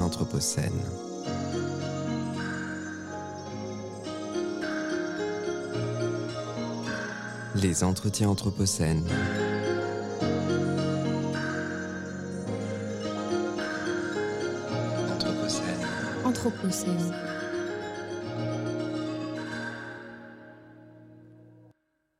Anthropocène. Les entretiens Anthropocène. Anthropocène. Anthropocène.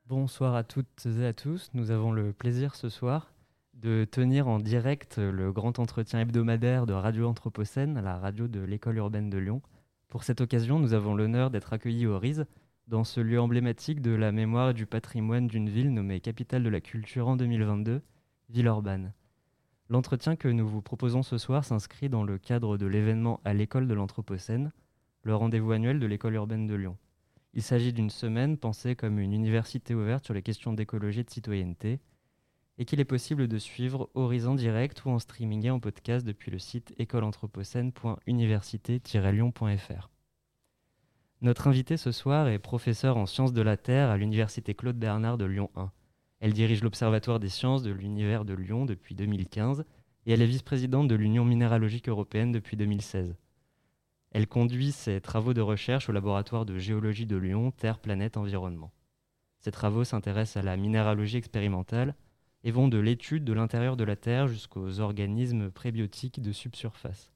Bonsoir à toutes et à tous. Nous avons le plaisir ce soir de tenir en direct le grand entretien hebdomadaire de Radio Anthropocène, la radio de l'école urbaine de Lyon. Pour cette occasion, nous avons l'honneur d'être accueillis au RISE, dans ce lieu emblématique de la mémoire et du patrimoine d'une ville nommée capitale de la culture en 2022, Villeurbanne. L'entretien que nous vous proposons ce soir s'inscrit dans le cadre de l'événement à l'école de l'Anthropocène, le rendez-vous annuel de l'école urbaine de Lyon. Il s'agit d'une semaine pensée comme une université ouverte sur les questions d'écologie et de citoyenneté, et qu'il est possible de suivre Horizon Direct ou en streaming et en podcast depuis le site écoleanthropocène.université-lyon.fr. Notre invitée ce soir est professeure en sciences de la Terre à l'université Claude Bernard de Lyon 1. Elle dirige l'Observatoire des sciences de l'univers de Lyon depuis 2015 et elle est vice-présidente de l'Union minéralogique européenne depuis 2016. Elle conduit ses travaux de recherche au laboratoire de géologie de Lyon, Terre, Planète, Environnement. Ses travaux s'intéressent à la minéralogie expérimentale et vont de l'étude de l'intérieur de la Terre jusqu'aux organismes prébiotiques de subsurface.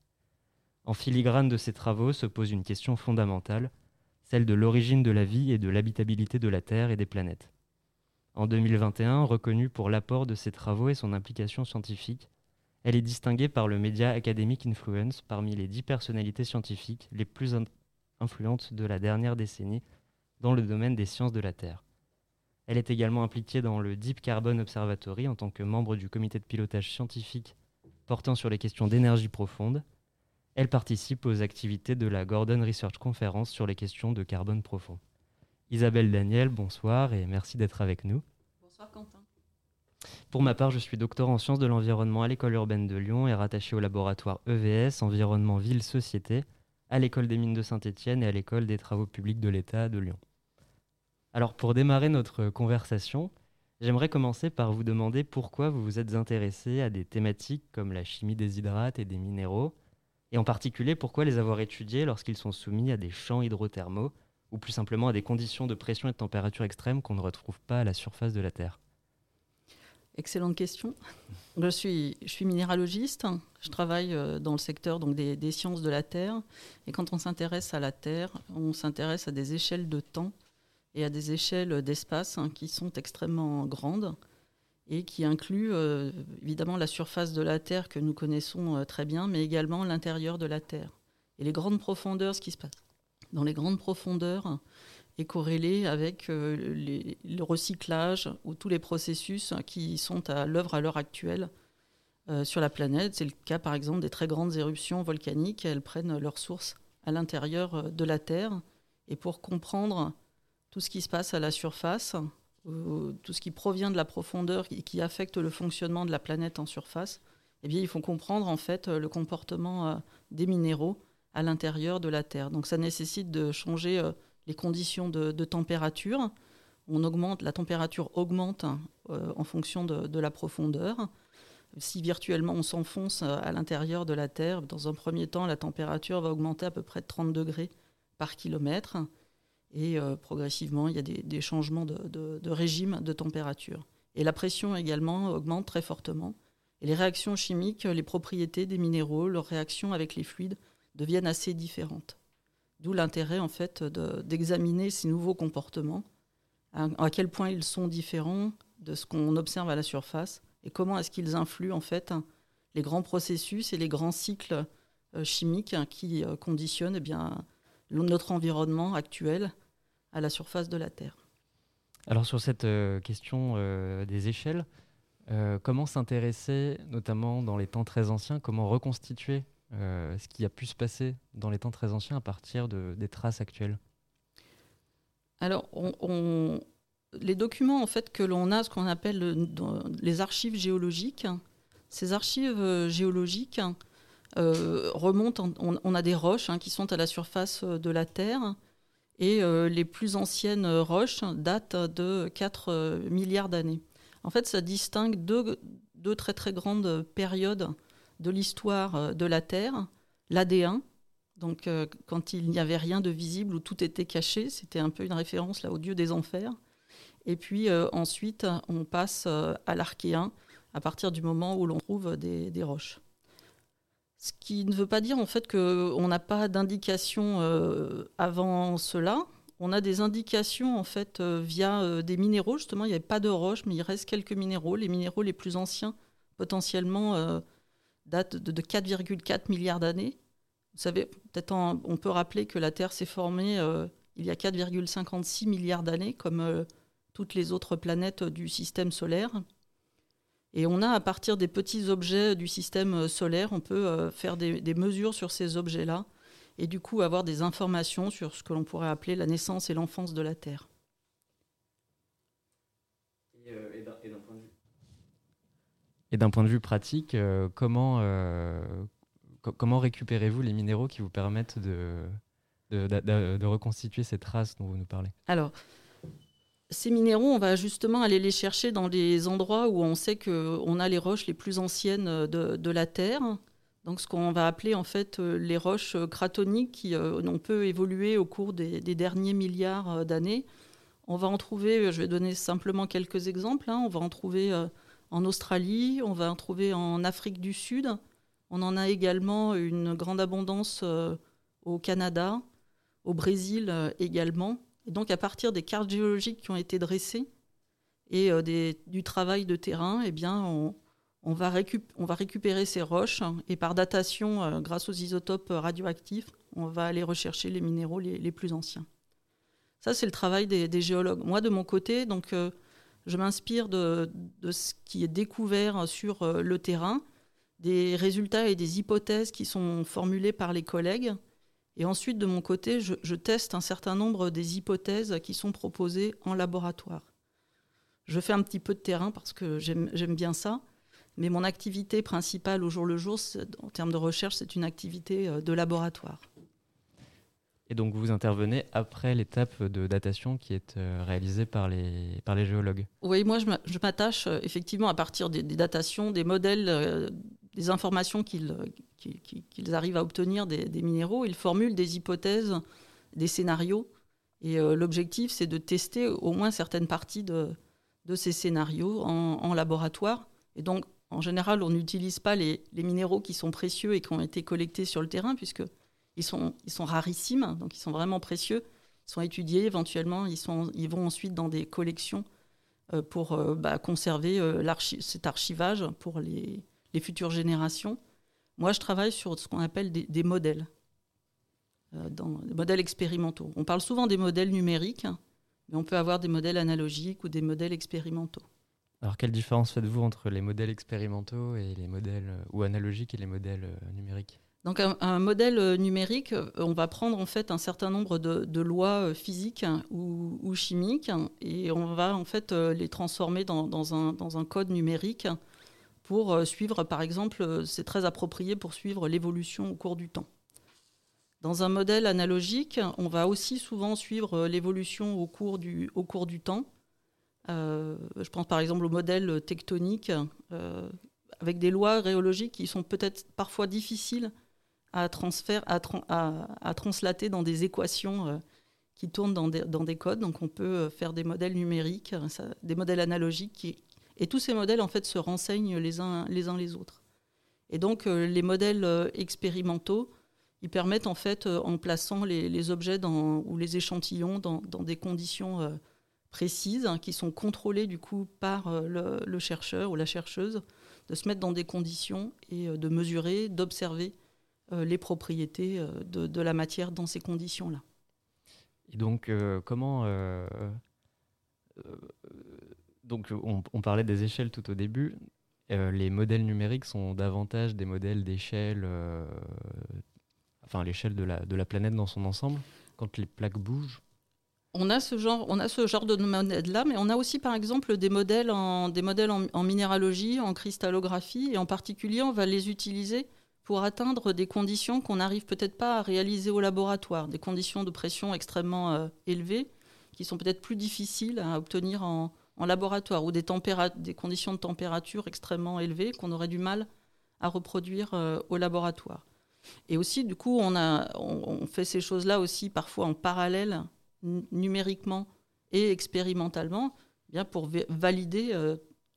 En filigrane de ces travaux se pose une question fondamentale, celle de l'origine de la vie et de l'habitabilité de la Terre et des planètes. En 2021, reconnue pour l'apport de ses travaux et son implication scientifique, elle est distinguée par le média Academic Influence parmi les dix personnalités scientifiques les plus influentes de la dernière décennie dans le domaine des sciences de la Terre. Elle est également impliquée dans le Deep Carbon Observatory en tant que membre du comité de pilotage scientifique portant sur les questions d'énergie profonde. Elle participe aux activités de la Gordon Research Conference sur les questions de carbone profond. Isabelle Daniel, bonsoir et merci d'être avec nous. Bonsoir Quentin. Pour ma part, je suis docteur en sciences de l'environnement à l'école urbaine de Lyon et rattaché au laboratoire EVS, environnement ville-société, à l'école des mines de Saint-Étienne et à l'école des travaux publics de l'État de Lyon. Alors pour démarrer notre conversation, j'aimerais commencer par vous demander pourquoi vous vous êtes intéressé à des thématiques comme la chimie des hydrates et des minéraux, et en particulier pourquoi les avoir étudiés lorsqu'ils sont soumis à des champs hydrothermaux, ou plus simplement à des conditions de pression et de température extrêmes qu'on ne retrouve pas à la surface de la Terre. Excellente question. Je suis, minéralogiste. Je travaille euh, dans le secteur donc, des sciences de la Terre. Et quand on s'intéresse à la Terre, on s'intéresse à des échelles de temps et à des échelles d'espace hein, qui sont extrêmement grandes et qui incluent euh, évidemment la surface de la Terre que nous connaissons euh, très bien, mais également l'intérieur de la Terre. Et les grandes profondeurs, ce qui se passe dans les grandes profondeurs est corrélé avec euh, le recyclage ou tous les processus qui sont à l'œuvre à l'heure actuelle sur la planète. C'est le cas par exemple des très grandes éruptions volcaniques. Elles prennent leur source à l'intérieur de la Terre. Et pour comprendre tout ce qui se passe à la surface, euh, tout ce qui provient de la profondeur et qui affecte le fonctionnement de la planète en surface, eh bien, il faut comprendre en fait euh, le comportement euh, des minéraux à l'intérieur de la Terre. Donc ça nécessite de changer les conditions de, température. On augmente, la température augmente en fonction de, de la profondeur. Si virtuellement on s'enfonce à l'intérieur de la Terre, dans un premier temps, la température va augmenter à peu près de 30 degrés par kilomètre. Et euh, progressivement, il y a des, changements de, régime de température. Et la pression également augmente très fortement. Et les réactions chimiques, les propriétés des minéraux, leurs réactions avec les fluides deviennent assez différentes. D'où l'intérêt en fait de- d'examiner ces nouveaux comportements, à, à quel point ils sont différents de ce qu'on observe à la surface et comment est-ce qu'ils influent en fait les grands processus et les grands cycles euh, chimiques qui euh, conditionnent eh bien, notre environnement actuel à la surface de la Terre. Alors sur cette euh, question euh, des échelles, euh, comment s'intéresser, notamment dans les temps très anciens, comment reconstituer ce qui a pu se passer dans les temps très anciens à partir de, des traces actuelles? Alors, on- on- les documents en fait que l'on a, ce qu'on appelle le- les archives géologiques, ces archives géologiques remontent. en- on, on a des roches hein, qui sont à la surface de la Terre, et euh, les plus anciennes euh, roches datent de 4 euh, milliards d'années. En fait, ça distingue deux, très grandes périodes de l'histoire de la Terre. l'AD1. Donc quand il n'y avait rien de visible, où tout était caché, c'était un peu une référence là au dieu des enfers. Et puis ensuite, on passe à l'archéen à partir du moment où l'on trouve des roches. Ce qui ne veut pas dire en fait qu'on n'a pas d'indication euh, avant cela. On a des indications en fait euh, via euh, des minéraux. Justement, il n'y avait pas de roche, mais il reste quelques minéraux. Les minéraux les plus anciens, potentiellement, datent de, 4,4 milliards d'années. Vous savez, peut-être on peut rappeler que la Terre s'est formée il y a 4,56 milliards d'années, comme toutes les autres planètes du système solaire. Et on a, à partir des petits objets du système euh, solaire, on peut euh, faire des, mesures sur ces objets-là et du coup avoir des informations sur ce que l'on pourrait appeler la naissance et l'enfance de la Terre. Et d'un point de vue? Pratique, euh, comment, comment récupérez-vous les minéraux qui vous permettent de, de, de, reconstituer ces traces dont vous nous parlez? Alors, ces minéraux, on va justement aller les chercher dans des endroits où on sait qu'on a les roches les plus anciennes de, la Terre. Donc ce qu'on va appeler en fait euh, les roches cratoniques qui euh, ont peu évolué au cours des, derniers milliards euh, d'années. On va en trouver, je vais donner simplement quelques exemples, hein. on va en trouver en Australie, on va en trouver en Afrique du Sud, on en a également une grande abondance au Canada, au Brésil également. Et donc, à partir des cartes géologiques qui ont été dressées et euh, du travail de terrain, eh bien, on, va récupérer ces roches et par datation, euh, grâce aux isotopes radioactifs, on va aller rechercher les minéraux les, plus anciens. Ça, c'est le travail des, géologues. Moi, de mon côté, donc, euh, je m'inspire de, ce qui est découvert sur le terrain, des résultats et des hypothèses qui sont formulées par les collègues et ensuite, de mon côté, je, teste un certain nombre des hypothèses qui sont proposées en laboratoire. Je fais un petit peu de terrain parce que j'aime bien ça, mais mon activité principale au jour le jour, en termes de recherche, c'est une activité euh, de laboratoire. Et donc vous intervenez après l'étape de datation qui est euh, réalisée par les, par les géologues Oui, moi je m'attache euh, effectivement à partir des, datations, des modèles, des informations qu'ils qu'ils arrivent à obtenir des, minéraux, ils formulent des hypothèses, des scénarios. Et euh, l'objectif, c'est de tester au moins certaines parties de, ces scénarios en, laboratoire. Et donc, en général, on n'utilise pas les, minéraux qui sont précieux et qui ont été collectés sur le terrain, puisqu'ils sont, ils sont rarissimes, donc ils sont vraiment précieux. Ils sont étudiés éventuellement, ils, vont ensuite dans des collections euh, pour euh, bah, conserver cet archivage pour les futures générations. Moi, je travaille sur ce qu'on appelle des, modèles, euh, des modèles expérimentaux. On parle souvent des modèles numériques, mais on peut avoir des modèles analogiques ou des modèles expérimentaux. Alors, quelle différence faites-vous entre les modèles expérimentaux et les modèles euh, ou analogiques et les modèles euh, numériques? Donc un, modèle numérique, on va prendre en fait un certain nombre de, lois physiques ou, chimiques et on va en fait les transformer dans, un, dans un, code numérique pour euh, suivre, par exemple, euh, c'est très approprié pour suivre l'évolution au cours du temps. Dans un modèle analogique, on va aussi souvent suivre euh, l'évolution au, cours du, au cours du temps. je pense par exemple au modèle tectonique, avec des lois rhéologiques qui sont peut-être parfois difficiles à, transférer, à, à, translater dans des équations qui tournent dans des, dans des, codes. Donc on peut faire des modèles numériques, des modèles analogiques qui, et tous ces modèles, en fait, se renseignent les uns les, autres. Et donc, euh, les modèles euh, expérimentaux, ils permettent, en fait, euh, en plaçant les, objets ou les échantillons dans, des conditions précises, hein, qui sont contrôlées, du coup, par le, chercheur ou la chercheuse, de se mettre dans des conditions et de mesurer, d'observer les propriétés de, la matière dans ces conditions-là. Et donc, comment donc on, parlait des échelles tout au début. Euh, les modèles numériques sont davantage des modèles d'échelle, euh, enfin l'échelle de la, planète dans son ensemble, quand les plaques bougent. On a ce genre, on a ce genre de modèles-là, mais on a aussi par exemple des modèles, en, minéralogie, en cristallographie, et en particulier on va les utiliser pour atteindre des conditions qu'on n'arrive peut-être pas à réaliser au laboratoire, des conditions de pression extrêmement euh, élevées, qui sont peut-être plus difficiles à obtenir en, en laboratoire ou des, conditions de température extrêmement élevées qu'on aurait du mal à reproduire euh, au laboratoire. Et aussi, du coup, on, on, fait ces choses-là aussi parfois en parallèle, numériquement et expérimentalement, bien pour valider euh,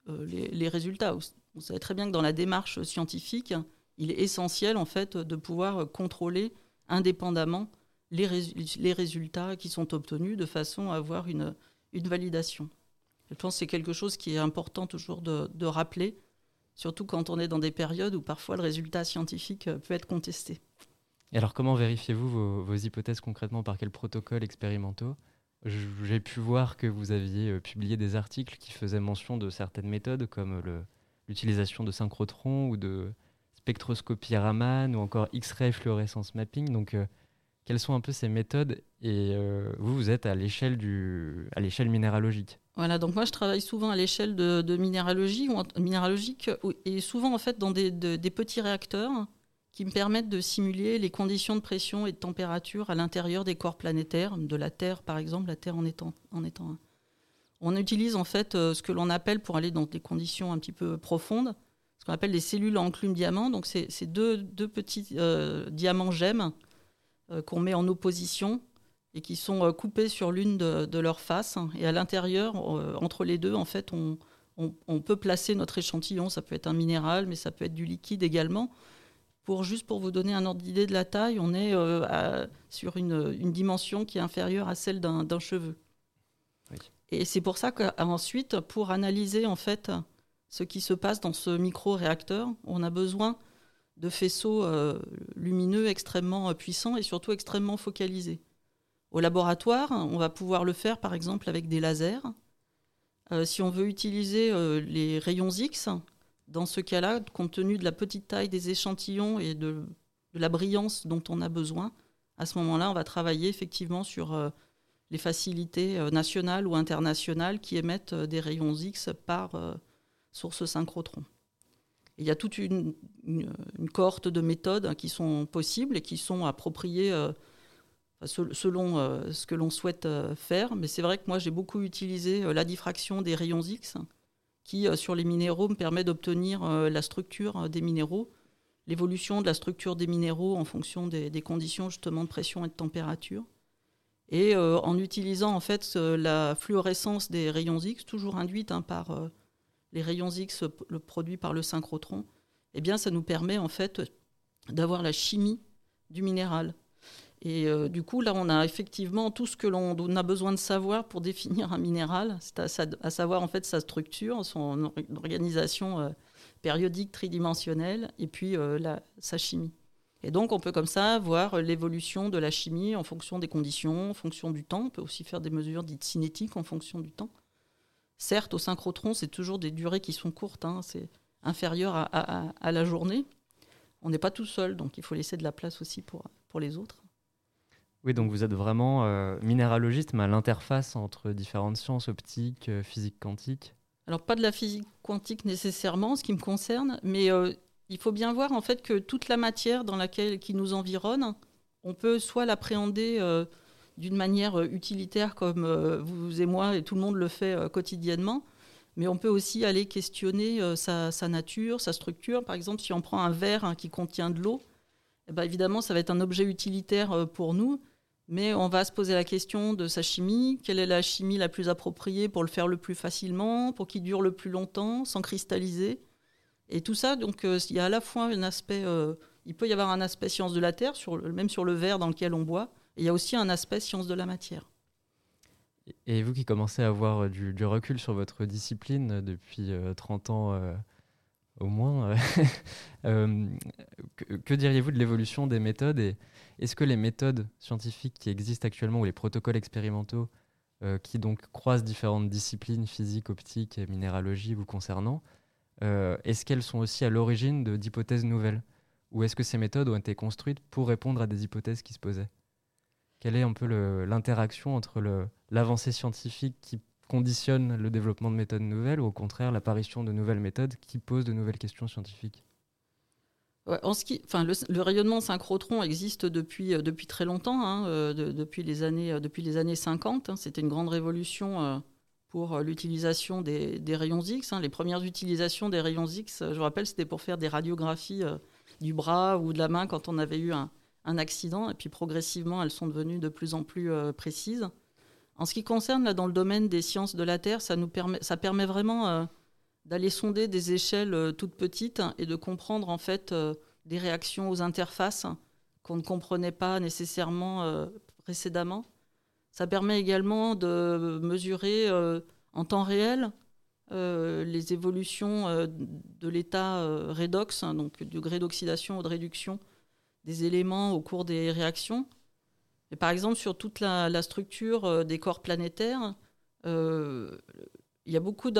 euh, les, résultats. Vous savez très bien que dans la démarche scientifique, il est essentiel en fait de pouvoir contrôler indépendamment les, résultats qui sont obtenus de façon à avoir une validation. Je pense que c'est quelque chose qui est important toujours de, rappeler surtout quand on est dans des périodes où parfois le résultat scientifique euh, peut être contesté. Et alors comment vérifiez-vous vos, hypothèses concrètement? Par quels protocoles expérimentaux? J'ai pu voir que vous aviez euh, publié des articles qui faisaient mention de certaines méthodes comme l'utilisation de synchrotrons ou de spectroscopie Raman ou encore X-ray fluorescence mapping. Donc euh, quelles sont un peu ces méthodes? Et vous, vous êtes à l'échelle minéralogique voilà, donc moi je travaille souvent à l'échelle de, minéralogie ou minéralogique et souvent en fait dans des, petits réacteurs qui me permettent de simuler les conditions de pression et de température à l'intérieur des corps planétaires, de la Terre par exemple, la Terre en étant, en étant un. On utilise en fait euh, ce que l'on appelle, pour aller dans des conditions un petit peu profondes, ce qu'on appelle les cellules en enclume diamant. Donc c'est deux, deux, petits euh, diamants gemmes euh, qu'on met en opposition et qui sont euh, coupés sur l'une de, leurs faces. Et à l'intérieur, euh, entre les deux, en fait, on, peut placer notre échantillon. Ça peut être un minéral, mais ça peut être du liquide également. Pour juste pour vous donner un ordre d'idée de la taille, on est euh, sur une, dimension qui est inférieure à celle d'un cheveu. Et c'est pour ça qu'ensuite, pour analyser en fait ce qui se passe dans ce micro-réacteur, on a besoin de faisceaux lumineux extrêmement puissants et surtout extrêmement focalisés. Au laboratoire, on va pouvoir le faire par exemple avec des lasers. Euh, si on veut utiliser euh, les rayons X, dans ce cas-là, compte tenu de la petite taille des échantillons et de, la brillance dont on a besoin, à ce moment-là, on va travailler effectivement sur euh, les facilités nationales ou internationales qui émettent des rayons X par source synchrotron. il y a toute une, une, cohorte de méthodes qui sont possibles et qui sont appropriées selon euh, ce que l'on souhaite euh, faire. Mais c'est vrai que moi, j'ai beaucoup utilisé euh, la diffraction des rayons X, qui, sur les minéraux, me permet d'obtenir la structure des minéraux, l'évolution de la structure des minéraux en fonction des, conditions justement de pression et de température. Et en utilisant en fait la fluorescence des rayons X, toujours induite hein, par les rayons X le produit par le synchrotron, eh bien, ça nous permet en fait d'avoir la chimie du minéral. Et euh, du coup, là, on a effectivement tout ce que l'on a besoin de savoir pour définir un minéral, c'est à, savoir en fait sa structure, son organisation euh, périodique tridimensionnelle, et puis euh, sa chimie. Et donc, on peut comme ça voir l'évolution de la chimie en fonction des conditions, en fonction du temps. On peut aussi faire des mesures dites cinétiques en fonction du temps. Certes, au synchrotron, c'est toujours des durées qui sont courtes, hein, c'est inférieur à, à, la journée. On n'est pas tout seul, donc il faut laisser de la place aussi pour les autres. Oui, donc vous êtes vraiment euh, minéralogiste, mais à l'interface entre différentes sciences, optiques, euh, physique quantique. Alors pas de la physique quantique nécessairement, ce qui me concerne, mais euh, il faut bien voir en fait que toute la matière dans laquelle qui nous environne, on peut soit l'appréhender d'une manière utilitaire comme vous et moi et tout le monde le fait quotidiennement, mais on peut aussi aller questionner sa, nature, sa structure. Par exemple, si on prend un verre hein, qui contient de l'eau, eh ben, évidemment, ça va être un objet utilitaire pour nous, mais on va se poser la question de sa chimie. Quelle est la chimie la plus appropriée pour le faire le plus facilement, pour qu'il dure le plus longtemps, sans cristalliser? Et tout ça, donc, euh, il y a à la fois un aspect, euh, il peut y avoir un aspect science de la Terre, même sur le verre dans lequel on boit, et il y a aussi un aspect science de la matière. Et vous qui commencez à avoir du, recul sur votre discipline depuis 30 euh, ans au moins, que, que diriez-vous de l'évolution des méthodes et, est-ce que les méthodes scientifiques qui existent actuellement ou les protocoles expérimentaux euh, qui donc croisent différentes disciplines, physique, optique et minéralogie vous concernant, euh, est-ce qu'elles sont aussi à l'origine d'hypothèses nouvelles Ou est-ce que ces méthodes ont été construites pour répondre à des hypothèses qui se posaient? Quelle est un peu l'interaction entre l'avancée scientifique qui conditionne le développement de méthodes nouvelles ou au contraire l'apparition de nouvelles méthodes qui posent de nouvelles questions scientifiques le, rayonnement synchrotron existe depuis, euh, depuis très longtemps, hein, euh, depuis, les années, euh, depuis les années 50. Hein. C'était une grande révolution pour l'utilisation des, rayons X. Hein. Les premières utilisations des rayons X, je vous rappelle, c'était pour faire des radiographies du bras ou de la main quand on avait eu un, accident. Et puis progressivement, elles sont devenues de plus en plus précises. En ce qui concerne dans le domaine des sciences de la Terre, ça, permet, vraiment d'aller sonder des échelles toutes petites et de comprendre en fait des réactions aux interfaces qu'on ne comprenait pas nécessairement précédemment. Ça permet également de mesurer en temps réel euh, les évolutions euh, de l'état euh, redox, hein, donc du degré d'oxydation ou de réduction des éléments au cours des réactions. Par exemple, sur toute la, structure des corps planétaires, il y a beaucoup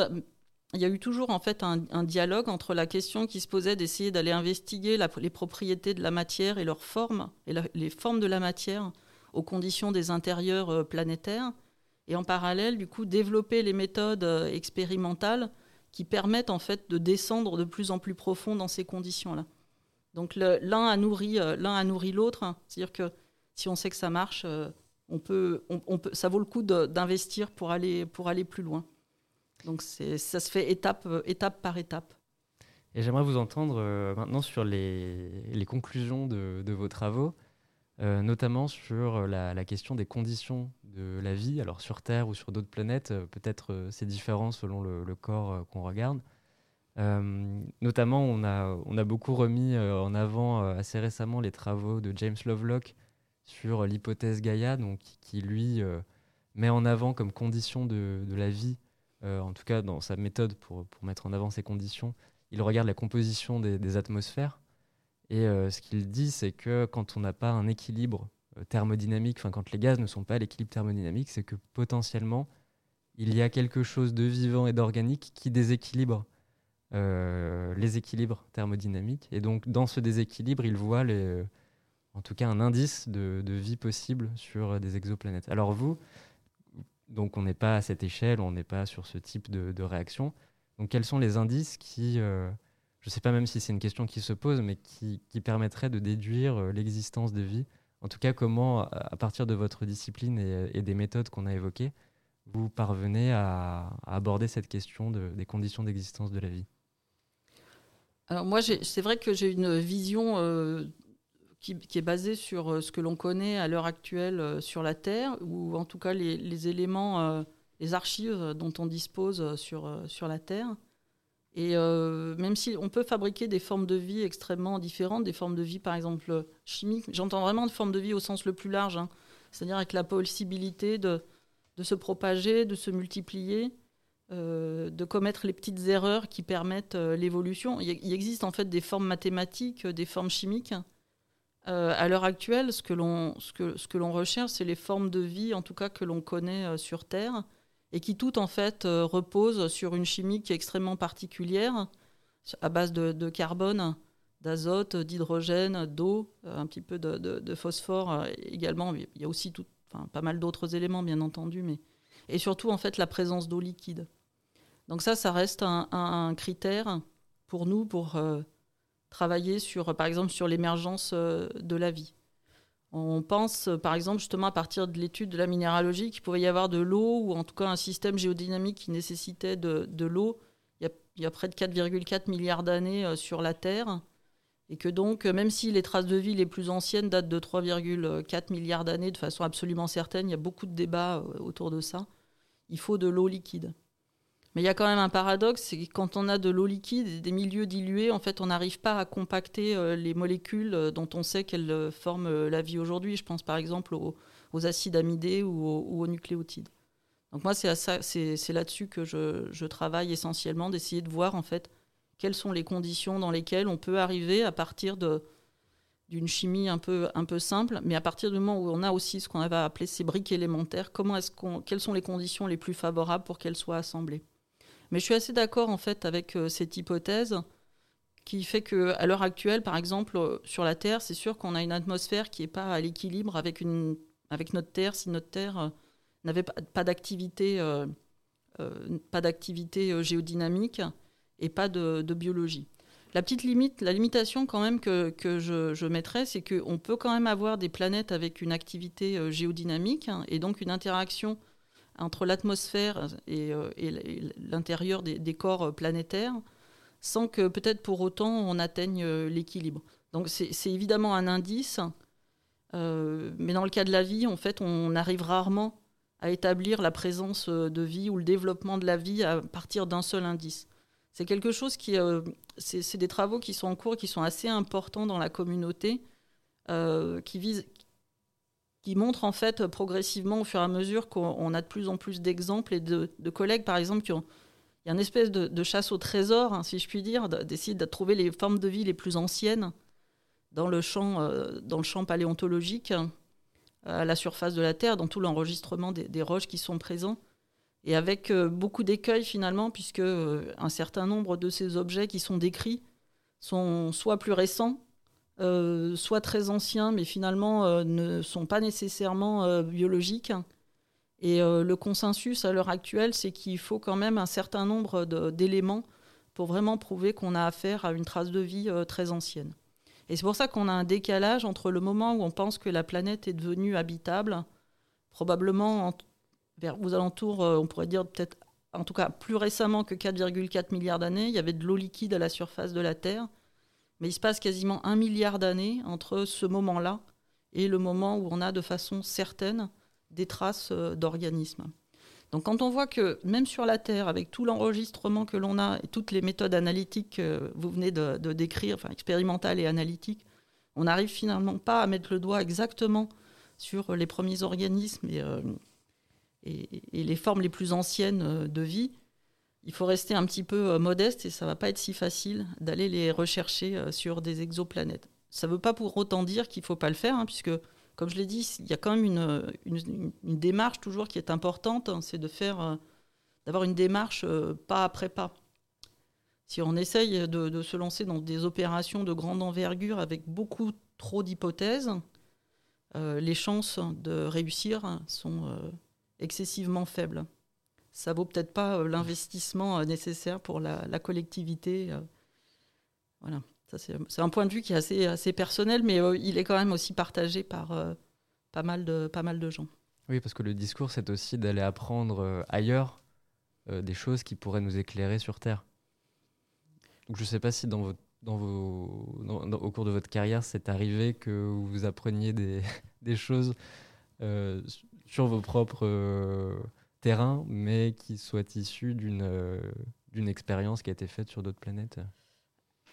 il y a eu toujours en fait un, dialogue entre la question qui se posait d'essayer d'aller investiguer les propriétés de la matière et leurs formes, et les formes de la matière aux conditions des intérieurs planétaires, et en parallèle, du coup, développer les méthodes euh, expérimentales qui permettent en fait de descendre de plus en plus profond dans ces conditions-là. Donc l'un a nourri euh, l'autre. C'est-à-dire que si on sait que ça marche, euh, on peut, ça vaut le coup d'investir pour aller pour aller plus loin. Donc ça se fait étape étape par étape. Et j'aimerais vous entendre maintenant sur les, conclusions de, vos travaux. Euh, notamment sur euh, la, question des conditions de la vie, alors sur Terre ou sur d'autres planètes, euh, peut-être c'est différent selon le, corps qu'on regarde. notamment, on a, on a beaucoup remis en avant assez récemment les travaux de James Lovelock sur l'hypothèse Gaïa, donc, qui, lui met en avant comme condition de, la vie, en tout cas dans sa méthode pour, mettre en avant ces conditions, il regarde la composition des, atmosphères. Et euh, ce qu'il dit, c'est que quand on n'a pas un équilibre euh, thermodynamique, enfin quand les gaz ne sont pas à l'équilibre thermodynamique, c'est que potentiellement il y a quelque chose de vivant et d'organique qui déséquilibre euh, les équilibres thermodynamiques. Et donc dans ce déséquilibre, il voit les, en tout cas un indice de, vie possible sur des exoplanètes. Alors vous, donc on n'est pas à cette échelle, on n'est pas sur ce type de, réaction. Donc quels sont les indices qui je ne sais pas même si c'est une question qui se pose, mais qui, permettrait de déduire euh, l'existence de vie? En tout cas, comment, à partir de votre discipline et, des méthodes qu'on a évoquées, vous parvenez à, aborder cette question des conditions d'existence de la vie? Alors moi, c'est vrai que j'ai une vision euh, qui, est basée sur euh, ce que l'on connaît à l'heure actuelle sur la Terre, ou en tout cas les, éléments, les archives dont on dispose sur, sur la Terre. Et euh, même si on peut fabriquer des formes de vie extrêmement différentes, des formes de vie par exemple chimiques, j'entends vraiment de formes de vie au sens le plus large, hein. c'est-à-dire avec la possibilité de, de, se propager, de se multiplier, euh, de commettre les petites erreurs qui permettent euh, l'évolution. Il, existe en fait des formes mathématiques, des formes chimiques. À l'heure actuelle, ce que l'on recherche, c'est les formes de vie, en tout cas que l'on connaît sur Terre et qui tout en fait euh, repose sur une chimie qui est extrêmement particulière, à base de, carbone, d'azote, d'hydrogène, d'eau, euh, un petit peu de, phosphore euh, également. Il y a aussi tout, pas mal d'autres éléments, bien entendu, mais et surtout en fait la présence d'eau liquide. Donc ça, ça reste un, critère pour nous pour travailler sur, par exemple, sur l'émergence de la vie. On pense, par exemple, justement à partir de l'étude de la minéralogie, qu'il pouvait y avoir de l'eau, ou en tout cas un système géodynamique qui nécessitait de, l'eau il, y a près de 4,4 milliards d'années euh, sur la Terre. Et que donc, même si les traces de vie les plus anciennes datent de 3,4 milliards d'années de façon absolument certaine, il y a beaucoup de débats euh, autour de ça, il faut de l'eau liquide. Mais il y a quand même un paradoxe, c'est que quand on a de l'eau liquide des milieux dilués, en fait, on n'arrive pas à compacter euh, les molécules euh, dont on sait qu'elles euh, forment la vie aujourd'hui. Je pense par exemple aux, acides amidés ou aux, nucléotides. Donc moi, c'est là-dessus que je, travaille essentiellement, d'essayer de voir en fait quelles sont les conditions dans lesquelles on peut arriver à partir d'une chimie un peu, simple, mais à partir du moment où on a aussi ce qu'on va appeler ces briques élémentaires, quelles sont les conditions les plus favorables pour qu'elles soient assemblées? Mais je suis assez d'accord en fait avec euh, cette hypothèse qui fait que à l'heure actuelle, par exemple, euh, sur la Terre, c'est sûr qu'on a une atmosphère qui n'est pas à l'équilibre avec, une, avec notre Terre si notre Terre euh, n'avait pas, d'activité pas d'activité géodynamique et pas de, biologie. La petite limite, la limitation quand même que, que je, mettrais, c'est qu'on peut quand même avoir des planètes avec une activité géodynamique hein, et donc une interaction entre l'atmosphère et, euh, l'intérieur des, corps planétaires, sans que peut-être pour autant on atteigne euh, l'équilibre. Donc c'est évidemment un indice, mais dans le cas de la vie, en fait, on arrive rarement à établir la présence de vie ou le développement de la vie à partir d'un seul indice. C'est quelque chose qui, c'est des travaux qui sont en cours, qui sont assez importants dans la communauté, qui visent, qui montre en fait progressivement au fur et à mesure qu'on a de plus en plus d'exemples et de, collègues par exemple qui ont il y a une espèce de, chasse au trésor, hein, si je puis dire, d'essayer de trouver les formes de vie les plus anciennes dans le champ, euh, dans le champ paléontologique, euh, à la surface de la Terre, dans tout l'enregistrement des, roches qui sont présents, et avec euh, beaucoup d'écueils finalement, puisque un certain nombre de ces objets qui sont décrits sont soit plus récents, euh, soit très anciens, mais finalement euh, ne sont pas nécessairement euh, biologiques. Et le consensus à l'heure actuelle, c'est qu'il faut quand même un certain nombre d'éléments pour vraiment prouver qu'on a affaire à une trace de vie très ancienne. Et c'est pour ça qu'on a un décalage entre le moment où on pense que la planète est devenue habitable, probablement vers, aux alentours, on pourrait dire peut-être, en tout cas plus récemment que 4,4 milliards d'années, il y avait de l'eau liquide à la surface de la Terre. Mais il se passe quasiment un milliard d'années entre ce moment-là et le moment où on a de façon certaine des traces euh, d'organismes. Donc quand on voit que même sur la Terre, avec tout l'enregistrement que l'on a et toutes les méthodes analytiques que vous venez de, décrire, expérimentales et analytiques, on n'arrive finalement pas à mettre le doigt exactement sur les premiers organismes et, euh, les formes les plus anciennes euh, de vie, il faut rester un petit peu euh, modeste et ça va pas être si facile d'aller les rechercher euh, sur des exoplanètes. Ça ne veut pas pour autant dire qu'il ne faut pas le faire, hein, puisque, comme je l'ai dit, il y a quand même une, démarche toujours qui est importante, hein, c'est de faire, euh, d'avoir une démarche pas après pas. Si on essaye de, se lancer dans des opérations de grande envergure avec beaucoup trop d'hypothèses, les chances de réussir sont excessivement faibles ça vaut peut-être pas euh, l'investissement euh, nécessaire pour la, collectivité. Euh. Voilà, c'est un point de vue qui est assez, personnel, mais il est quand même aussi partagé par pas, mal de, pas mal de gens. Oui, parce que le discours, c'est aussi d'aller apprendre ailleurs des choses qui pourraient nous éclairer sur Terre. Je ne sais pas si au cours de votre carrière, c'est arrivé que vous appreniez des choses sur vos propres mais qui soit issu d'une euh, d'une expérience qui a été faite sur d'autres planètes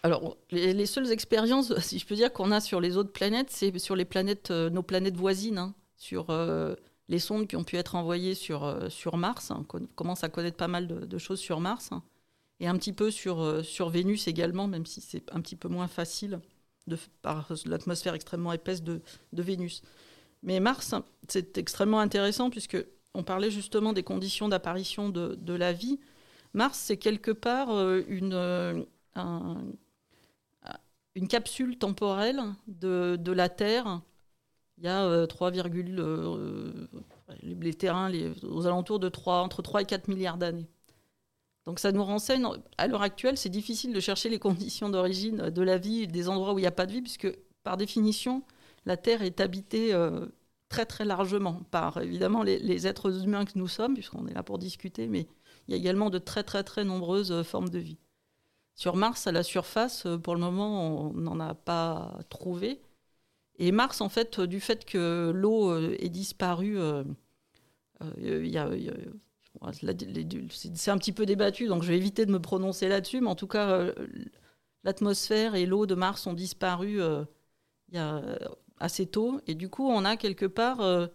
alors, les, seules expériences, si je peux dire, qu'on a sur les autres planètes, c'est sur les planètes, euh, nos planètes voisines, hein, sur euh, les sondes qui ont pu être envoyées sur, sur Mars. On commence à connaître pas mal de, choses sur Mars. et un petit peu sur, sur Vénus également, même si c'est un petit peu moins facile de, par l'atmosphère extrêmement épaisse de, de Vénus. Mais Mars, c'est extrêmement intéressant puisque on parlait justement des conditions d'apparition de, la vie. Mars, c'est quelque part euh, une, euh, une capsule temporelle de, la Terre. Il y a 3, euh, les, terrains aux alentours de 3, entre 3 et 4 milliards d'années. Donc ça nous renseigne, à l'heure actuelle, c'est difficile de chercher les conditions d'origine de la vie, des endroits où il n'y a pas de vie, puisque par définition, la Terre est habitée très très largement par évidemment les, êtres humains que nous sommes, puisqu'on est là pour discuter, mais il y a également de très très très nombreuses euh, formes de vie. Sur Mars, à la surface, euh, pour le moment, on n'en a pas trouvé. Et Mars, en fait, du fait que l'eau euh, est disparue, c'est un petit peu débattu, donc je vais éviter de me prononcer là-dessus, mais en tout cas, l'atmosphère et l'eau de Mars ont disparu il y assez tôt. Et du coup, on a quelque part euh,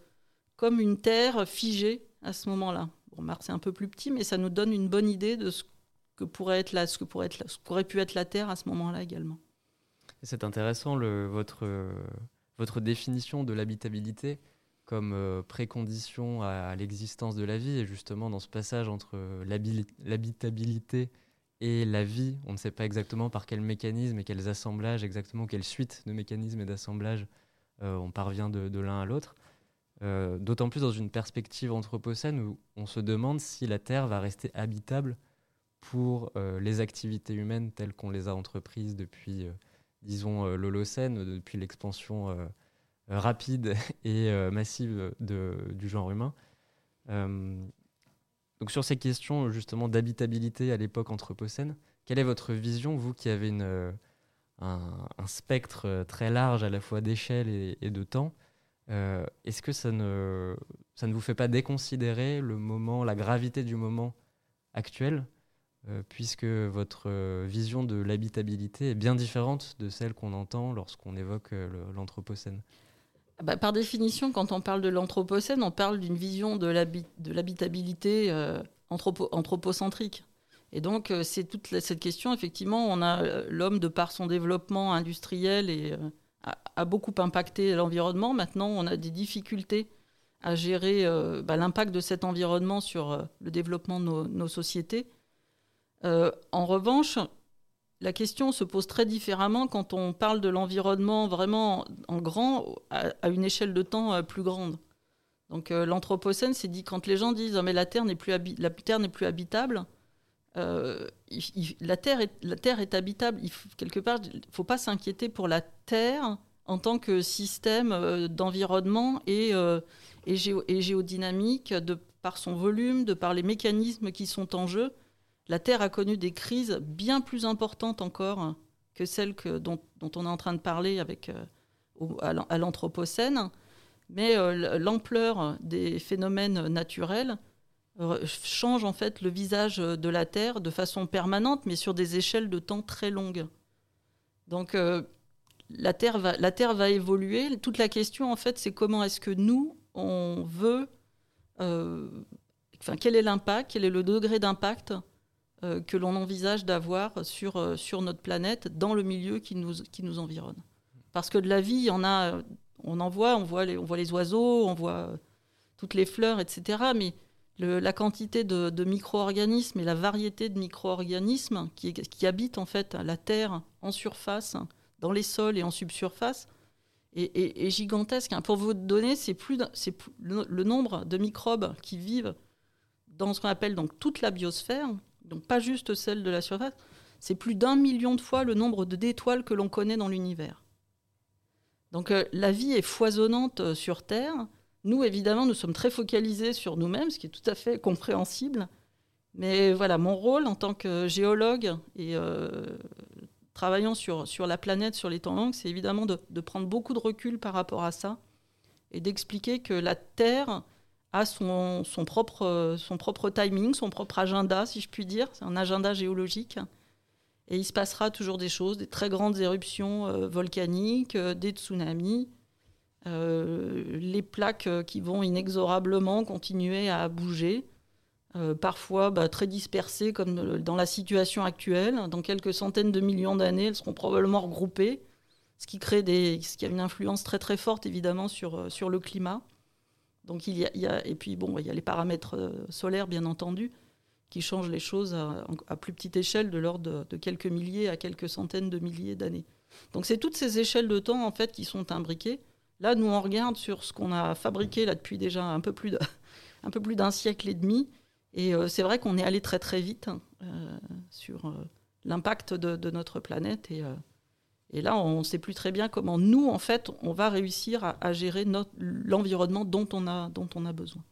comme une Terre figée à ce moment-là. Mars est un peu plus petit, mais ça nous donne une bonne idée de ce que pourrait être là, ce que pourrait être ce qu'aurait pu être la Terre à ce moment-là également. C'est intéressant votre, votre définition de l'habitabilité comme euh, précondition à, l'existence de la vie. Et justement, dans ce passage entre l'habitabilité et la vie, on ne sait pas exactement par quel mécanisme et quels assemblages, exactement quelle suite de mécanismes et d'assemblages on parvient de, l'un à l'autre. Euh, d'autant plus dans une perspective anthropocène où on se demande si la Terre va rester habitable pour euh, les activités humaines telles qu'on les a entreprises depuis, disons, l'Holocène, depuis l'expansion rapide et massive du genre humain. donc sur ces questions justement d'habitabilité à l'époque anthropocène, quelle est votre vision, vous qui avez une, un, spectre très large à la fois d'échelle et, de temps. Est-ce que ça ne, ça ne vous fait pas déconsidérer le moment, la gravité du moment actuel euh, puisque votre euh, vision de l'habitabilité est bien différente de celle qu'on entend lorsqu'on évoque euh, l'Anthropocène? Bah, par définition, quand on parle de l'Anthropocène, on parle d'une vision de l'habitabilité anthropocentrique. Et donc, c'est toute cette question, effectivement, on a l'homme, de par son développement industriel, et, a, beaucoup impacté l'environnement. Maintenant, on a des difficultés à gérer bah, l'impact de cet environnement sur le développement de nos sociétés. Euh, en revanche, la question se pose très différemment quand on parle de l'environnement vraiment en grand, à, une échelle de temps euh, plus grande. Donc euh, l'Anthropocène, c'est dit quand les gens disent oh, mais la Terre n'est plus, la terre n'est plus habitable, la, terre est, la Terre est habitable. Il quelque part, il ne faut pas s'inquiéter pour la Terre en tant que système d'environnement et, et, géodynamique, de par son volume, de par les mécanismes qui sont en jeu la Terre a connu des crises bien plus importantes encore que celles dont, on est en train de parler avec, euh, à l'Anthropocène. Mais euh, l'ampleur des phénomènes naturels euh, change en fait le visage de la Terre de façon permanente, mais sur des échelles de temps très longues. Donc la, Terre va, la Terre va évoluer. Toute la question en fait, c'est comment est-ce que nous, on veut... Enfin, quel est l'impact, quel est le degré d'impact euh, que l'on envisage d'avoir sur, euh, sur notre planète dans le milieu qui nous, qui nous environne. Parce que de la vie, on, a, on en voit, on voit, les, on voit les oiseaux, on voit euh, toutes les fleurs, etc. Mais la quantité de, micro-organismes et la variété de micro-organismes qui, habitent en fait la Terre en surface, dans les sols et en subsurface, est, gigantesque. Pour vous donner, c'est plus, le, nombre de microbes qui vivent dans ce qu'on appelle donc toute la biosphère, donc pas juste celle de la surface, c'est plus d'un million de fois le nombre d'étoiles que l'on connaît dans l'univers. Donc euh, la vie est foisonnante euh, sur Terre. Nous, évidemment, nous sommes très focalisés sur nous-mêmes, ce qui est tout à fait compréhensible. Mais voilà, mon rôle en tant que géologue et euh, travaillant sur, sur la planète, sur les temps longs, c'est évidemment de, prendre beaucoup de recul par rapport à ça et d'expliquer que la Terre a son, son, propre, son propre timing, son propre agenda, si je puis dire. Un agenda géologique. Et il se passera toujours des choses, des très grandes éruptions euh, volcaniques, euh, des tsunamis, les plaques qui vont inexorablement continuer à bouger, parfois bah, très dispersées comme dans la situation actuelle. Dans quelques centaines de millions d'années, elles seront probablement regroupées, ce qui crée ce qui a une influence très très forte évidemment sur, sur le climat. Donc il y a, et puis bon, il y a les paramètres euh, solaires bien entendu qui changent les choses à, plus petite échelle, de l'ordre de, quelques milliers à quelques centaines de milliers d'années. Donc c'est toutes ces échelles de temps en fait qui sont imbriquées. Là, nous on regarde sur ce qu'on a fabriqué là depuis déjà un peu plus un peu plus d'un siècle et demi, et euh, c'est vrai qu'on est allé très très vite hein, euh, sur l'impact de, de, notre planète et et là, on ne sait plus très bien comment nous, en fait, on va réussir à, gérer l'environnement dont, on a, dont on a besoin.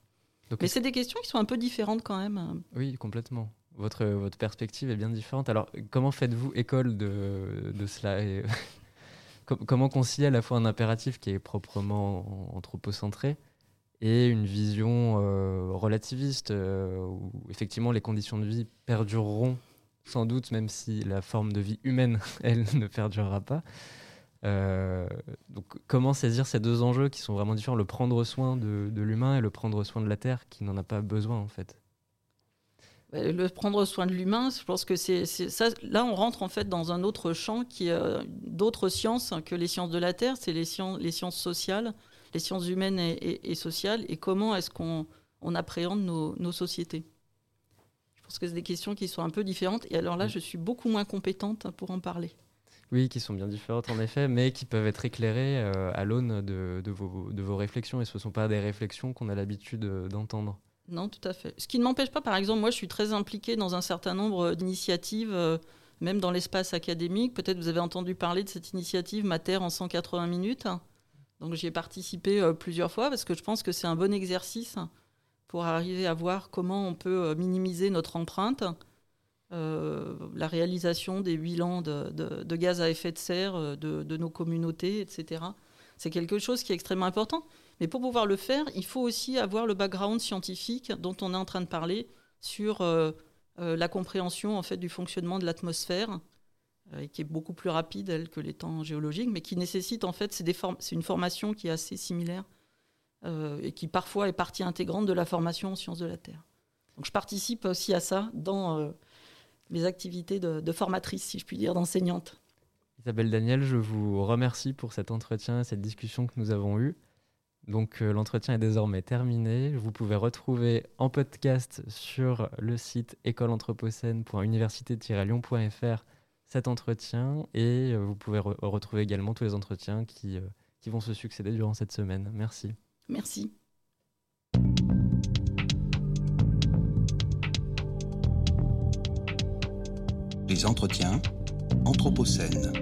Mais c'est des questions qui sont un peu différentes quand même. Oui, complètement. Votre, votre perspective est bien différente. Alors, comment faites-vous école de, de cela et Comment concilier à la fois un impératif qui est proprement anthropocentré et une vision euh, relativiste euh, où effectivement les conditions de vie perdureront sans doute, même si la forme de vie humaine, elle, ne perdurera pas. Euh, donc, comment saisir ces deux enjeux qui sont vraiment différents, le prendre soin de, l'humain et le prendre soin de la Terre qui n'en a pas besoin en fait le prendre soin de l'humain, je pense que c'est ça. Là, on rentre en fait dans un autre champ qui est euh, d'autres sciences que les sciences de la Terre, c'est les sciences, les sciences sociales, les sciences humaines et, sociales, et comment est-ce qu'on on appréhende nos, nos sociétés parce que c'est des questions qui sont un peu différentes. Et alors là, mm. je suis beaucoup moins compétente pour en parler. Oui, qui sont bien différentes en effet, mais qui peuvent être éclairées euh, à l'aune de, de, vos, de, vos, réflexions. Et ce ne sont pas des réflexions qu'on a l'habitude euh, d'entendre. Non, tout à fait. Ce qui ne m'empêche pas, par exemple, moi, je suis très impliquée dans un certain nombre d'initiatives, euh, même dans l'espace académique. Peut-être vous avez entendu parler de cette initiative Ma en 180 minutes. Donc j'y ai participé plusieurs fois parce que je pense que c'est un bon exercice pour arriver à voir comment on peut euh, minimiser notre empreinte la réalisation des bilans de, de, gaz à effet de serre de nos communautés, etc. C'est quelque chose qui est extrêmement important. Mais pour pouvoir le faire, il faut aussi avoir le background scientifique dont on est en train de parler sur la compréhension en fait du fonctionnement de l'atmosphère euh, qui est beaucoup plus rapide elle, que les temps géologiques, mais qui nécessite en fait, c'est une formation qui est assez similaire euh, et qui parfois est partie intégrante de la formation en sciences de la Terre. Donc je participe aussi à ça dans euh, mes activités de, formatrice, si je puis dire, d'enseignante. Isabelle Daniel, je vous remercie pour cet entretien et cette discussion que nous avons eue. Donc l'entretien est désormais terminé. Vous pouvez retrouver en podcast sur le site écoleanthropocène.université-lyon.fr cet entretien et euh, vous pouvez retrouver également tous les entretiens qui, euh, qui vont se succéder durant cette semaine. Merci. Merci. Les entretiens Anthropocène.